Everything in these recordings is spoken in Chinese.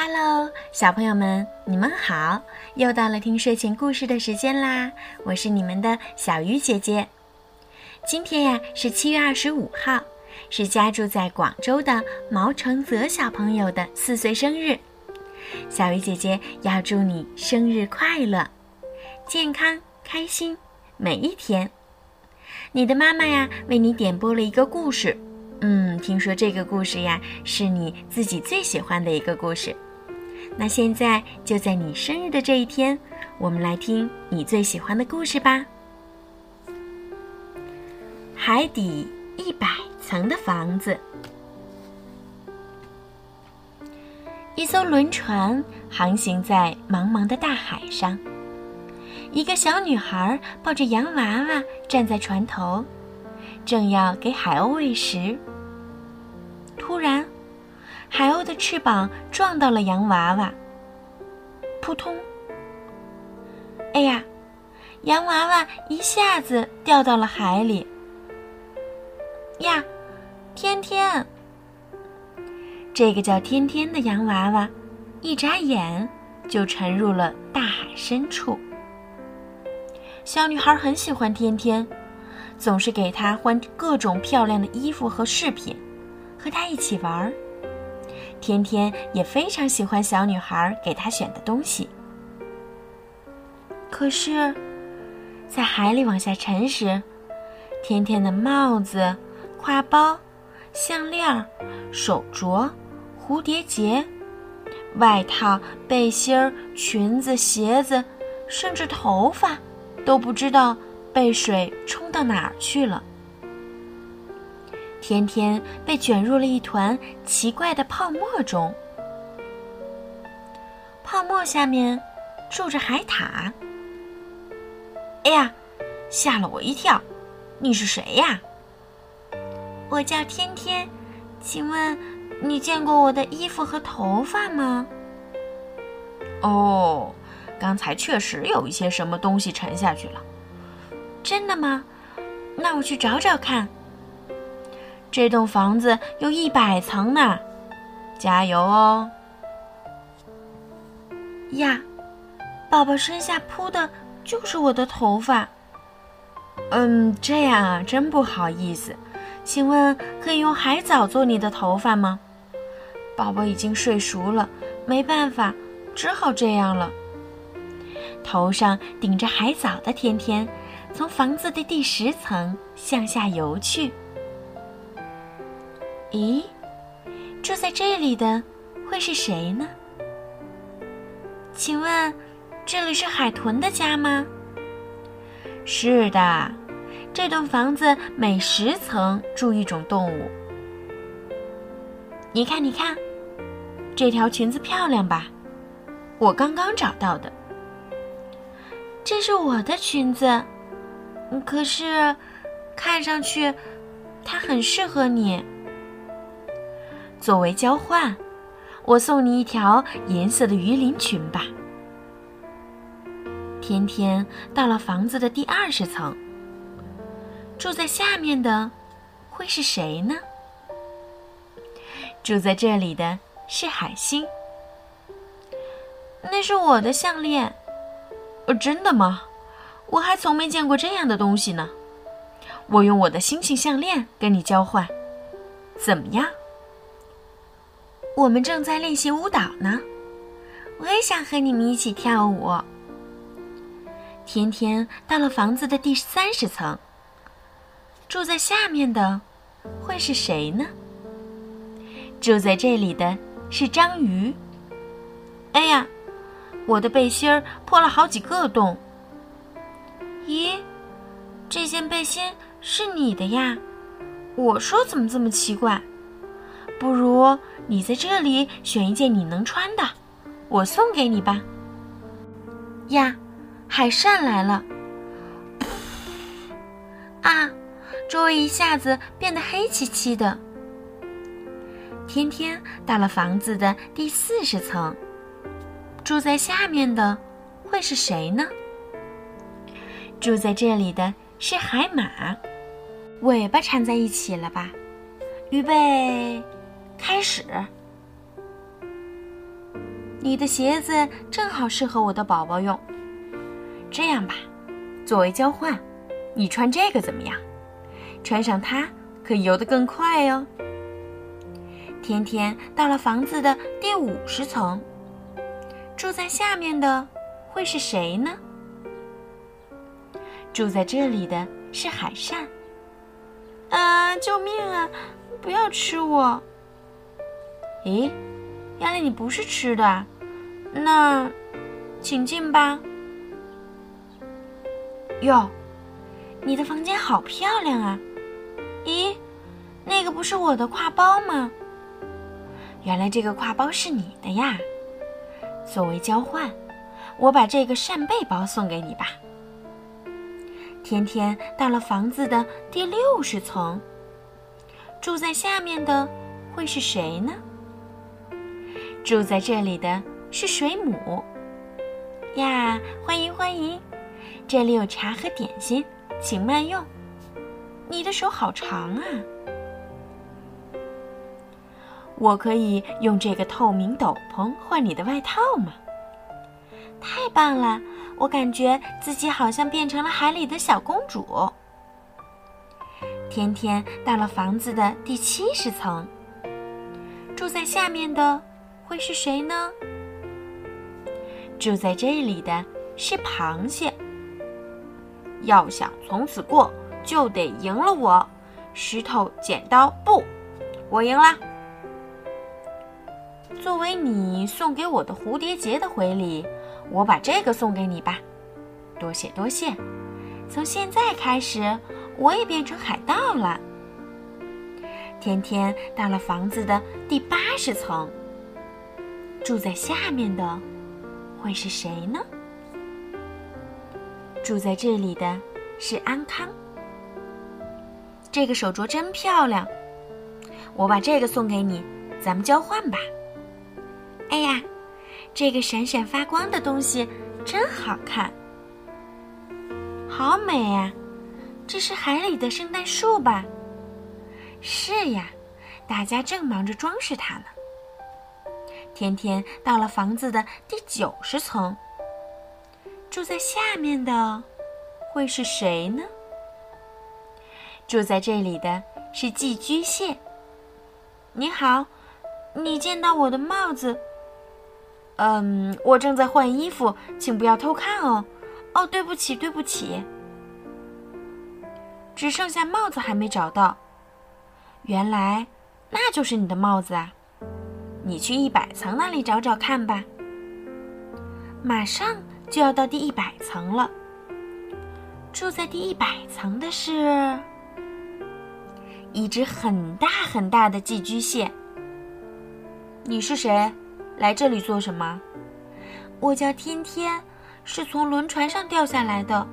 Hello，小朋友们，你们好！又到了听睡前故事的时间啦，我是你们的小鱼姐姐。今天呀是七月二十五号，是家住在广州的毛承泽小朋友的四岁生日。小鱼姐姐要祝你生日快乐，健康开心每一天。你的妈妈呀为你点播了一个故事。嗯，听说这个故事呀是你自己最喜欢的一个故事。那现在就在你生日的这一天，我们来听你最喜欢的故事吧。海底一百层的房子，一艘轮船航行在茫茫的大海上，一个小女孩抱着洋娃娃站在船头。正要给海鸥喂食，突然，海鸥的翅膀撞到了洋娃娃，扑通！哎呀，洋娃娃一下子掉到了海里。呀，天天，这个叫天天的洋娃娃，一眨眼就沉入了大海深处。小女孩很喜欢天天。总是给她换各种漂亮的衣服和饰品，和她一起玩儿。天天也非常喜欢小女孩给她选的东西。可是，在海里往下沉时，天天的帽子、挎包、项链、手镯、蝴蝶结、外套、背心儿、裙子、鞋子，甚至头发，都不知道。被水冲到哪儿去了？天天被卷入了一团奇怪的泡沫中，泡沫下面住着海獭。哎呀，吓了我一跳！你是谁呀？我叫天天，请问你见过我的衣服和头发吗？哦，刚才确实有一些什么东西沉下去了。真的吗？那我去找找看。这栋房子有一百层呢，加油哦！呀，宝宝身下铺的就是我的头发。嗯，这样啊，真不好意思。请问可以用海藻做你的头发吗？宝宝已经睡熟了，没办法，只好这样了。头上顶着海藻的天天。从房子的第十层向下游去。咦，住在这里的会是谁呢？请问，这里是海豚的家吗？是的，这栋房子每十层住一种动物。你看，你看，这条裙子漂亮吧？我刚刚找到的。这是我的裙子。可是，看上去，它很适合你。作为交换，我送你一条银色的鱼鳞裙吧。天天到了房子的第二十层，住在下面的会是谁呢？住在这里的是海星。那是我的项链。呃，真的吗？我还从没见过这样的东西呢，我用我的星星项链跟你交换，怎么样？我们正在练习舞蹈呢，我也想和你们一起跳舞。天天到了房子的第三十层，住在下面的会是谁呢？住在这里的是章鱼。哎呀，我的背心儿破了好几个洞。咦，这件背心是你的呀？我说怎么这么奇怪？不如你在这里选一件你能穿的，我送给你吧。呀，海扇来了！啊，周围一下子变得黑漆漆的。天天到了房子的第四十层，住在下面的会是谁呢？住在这里的是海马，尾巴缠在一起了吧？预备，开始。你的鞋子正好适合我的宝宝用。这样吧，作为交换，你穿这个怎么样？穿上它可以游得更快哟。天天到了房子的第五十层，住在下面的会是谁呢？住在这里的是海扇。啊！救命啊！不要吃我！咦，原来你不是吃的，那，请进吧。哟，你的房间好漂亮啊！咦，那个不是我的挎包吗？原来这个挎包是你的呀。作为交换，我把这个扇贝包送给你吧。天天到了房子的第六十层，住在下面的会是谁呢？住在这里的是水母呀！欢迎欢迎，这里有茶和点心，请慢用。你的手好长啊！我可以用这个透明斗篷换你的外套吗？太棒了！我感觉自己好像变成了海里的小公主。天天到了房子的第七十层，住在下面的会是谁呢？住在这里的是螃蟹。要想从此过，就得赢了我。石头剪刀布，我赢了。作为你送给我的蝴蝶结的回礼。我把这个送给你吧，多谢多谢。从现在开始，我也变成海盗了。天天到了房子的第八十层，住在下面的会是谁呢？住在这里的是安康。这个手镯真漂亮，我把这个送给你，咱们交换吧。哎呀！这个闪闪发光的东西真好看，好美呀！这是海里的圣诞树吧？是呀，大家正忙着装饰它呢。天天到了房子的第九十层，住在下面的会是谁呢？住在这里的是寄居蟹。你好，你见到我的帽子？嗯，我正在换衣服，请不要偷看哦。哦，对不起，对不起。只剩下帽子还没找到，原来那就是你的帽子啊！你去一百层那里找找看吧。马上就要到第一百层了。住在第一百层的是一只很大很大的寄居蟹。你是谁？来这里做什么？我叫天天，是从轮船上掉下来的。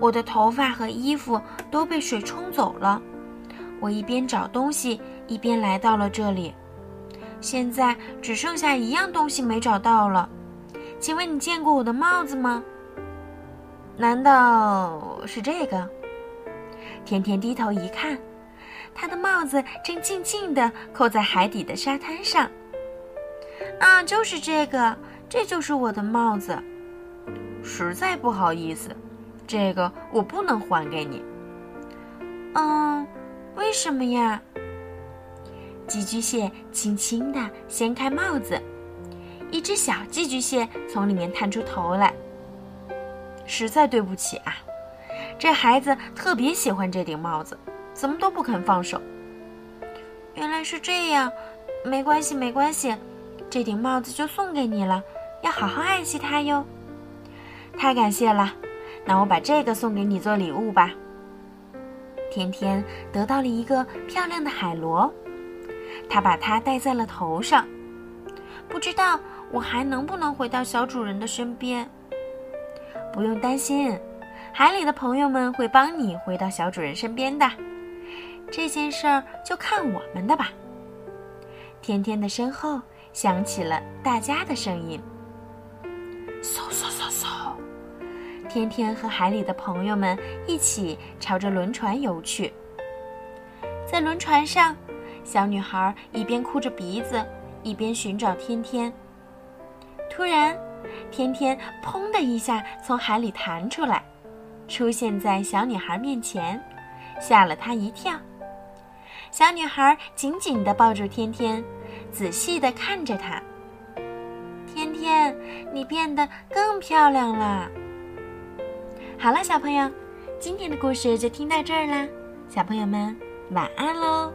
我的头发和衣服都被水冲走了。我一边找东西，一边来到了这里。现在只剩下一样东西没找到了。请问你见过我的帽子吗？难道是这个？甜甜低头一看，他的帽子正静静地扣在海底的沙滩上。啊，就是这个，这就是我的帽子。实在不好意思，这个我不能还给你。嗯，为什么呀？寄居蟹轻轻地掀开帽子，一只小寄居蟹从里面探出头来。实在对不起啊，这孩子特别喜欢这顶帽子，怎么都不肯放手。原来是这样，没关系，没关系。这顶帽子就送给你了，要好好爱惜它哟。太感谢了，那我把这个送给你做礼物吧。天天得到了一个漂亮的海螺，他把它戴在了头上。不知道我还能不能回到小主人的身边？不用担心，海里的朋友们会帮你回到小主人身边的。这件事儿就看我们的吧。天天的身后。响起了大家的声音。嗖嗖嗖嗖，天天和海里的朋友们一起朝着轮船游去。在轮船上，小女孩一边哭着鼻子，一边寻找天天。突然，天天砰的一下从海里弹出来，出现在小女孩面前，吓了她一跳。小女孩紧紧地抱住天天，仔细地看着她。天天，你变得更漂亮了。好了，小朋友，今天的故事就听到这儿啦，小朋友们晚安喽。